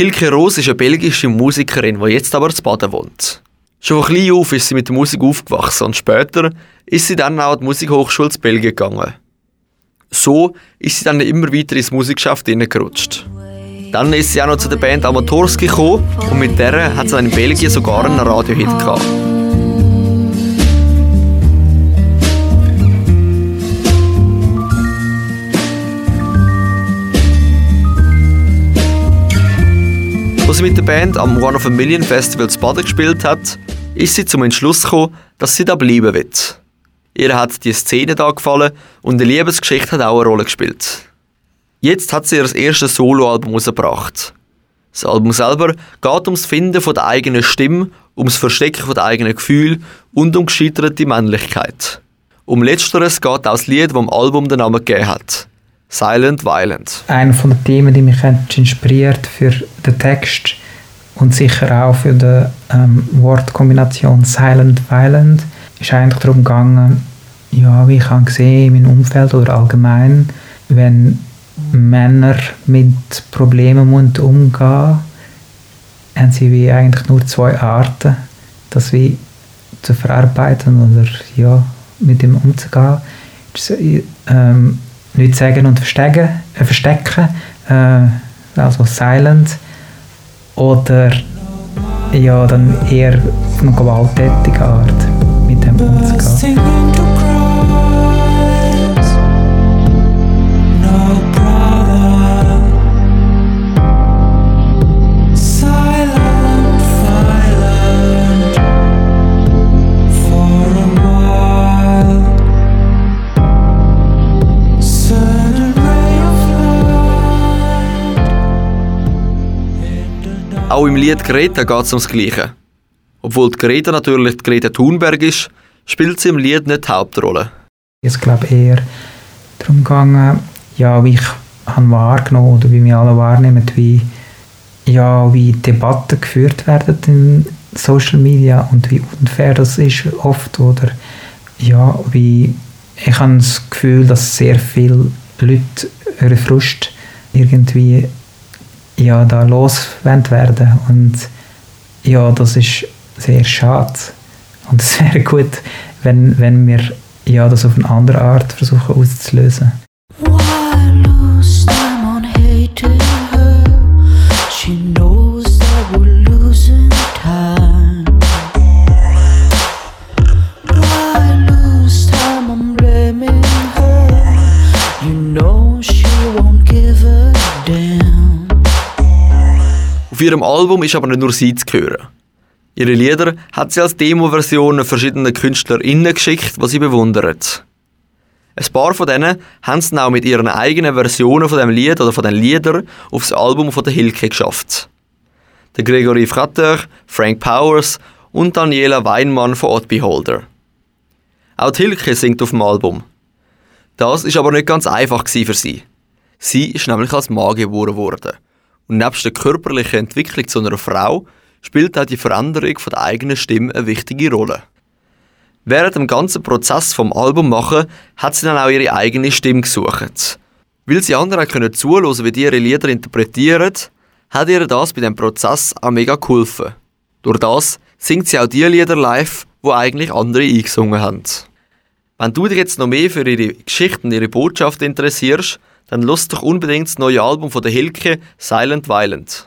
Hilke Roos ist eine belgische Musikerin, die jetzt aber zu Baden wohnt. Schon von klein auf ist sie mit der Musik aufgewachsen und später ist sie dann auch an die Musikhochschule zu Belgien gegangen. So ist sie dann immer weiter ins Musikgeschäft hineingerutscht. Dann ist sie auch noch zu der Band Amatorski gekommen und mit der hat sie dann in Belgien sogar einen Radiohit gehabt. Als sie mit der Band am One of a Million Festival zu Baden gespielt hat, ist sie zum Entschluss gekommen, dass sie da bleiben will. Ihr hat die Szene da gefallen und die Liebesgeschichte hat auch eine Rolle gespielt. Jetzt hat sie ihr erstes Soloalbum herausgebracht. Das Album selber geht ums Finden von der eigenen Stimme, ums Verstecken von der eigenen Gefühl und um gescheiterte Männlichkeit. Um letzteres geht auch das Lied, das dem Album den Namen gegeben hat. Silent Violent. Einer von den Themen, die mich inspiriert für den Text und sicher auch für die ähm, Wortkombination Silent Violent, ist eigentlich darum gegangen, ja, wie ich habe gesehen in meinem Umfeld oder allgemein, wenn Männer mit Problemen umgehen müssen, haben sie wie eigentlich nur zwei Arten, das wie zu verarbeiten oder ja, mit dem umzugehen. Ähm, nicht sagen und verstecken, äh, verstecken äh, also silent, oder ja, dann eher auf eine gewalttätige Art mit dem umzugehen. Auch im Lied Greta geht es ums Gleiche. Obwohl die Greta natürlich die Greta Thunberg ist, spielt sie im Lied nicht die Hauptrolle. Es glaube eher darum gegangen, ja, wie ich habe wahrgenommen oder wie wir alle wahrnehmen, wie, ja, wie Debatten geführt werden in Social Media und wie unfair das ist oft oder ja, wie ich habe das Gefühl, dass sehr viele Leute ihre Frust irgendwie ja, da losgewendet werden. Und ja, das ist sehr schade. Und es wäre gut, wenn, wenn wir ja, das auf eine andere Art versuchen auszulösen. Auf ihrem Album ist aber nicht nur sie zu hören. Ihre Lieder hat sie als Demo-Versionen verschiedenen KünstlerInnen geschickt, die sie bewundern. Ein paar von denen haben es auch mit ihren eigenen Versionen von dem Lied oder von den Liedern aufs Album von der Hilke geschafft. Der Gregory Frater, Frank Powers und Daniela Weinmann von Odd Beholder. Auch die Hilke singt auf dem Album. Das ist aber nicht ganz einfach für sie. Sie ist nämlich als Mann geboren worden und nebst der körperlichen Entwicklung zu einer Frau spielt auch die Veränderung von der eigenen Stimme eine wichtige Rolle. Während dem ganzen Prozess vom Album machen, hat sie dann auch ihre eigene Stimme gesucht. Weil sie anderen können zuhören, wie die ihre Lieder interpretieren, hat ihr das bei dem Prozess auch mega geholfen. Durch das singt sie auch die Lieder live, wo eigentlich andere eingesungen haben. Wenn du dich jetzt noch mehr für ihre Geschichten und ihre Botschaft interessierst, dann lust doch unbedingt das neue Album von der Hilke Silent Violent.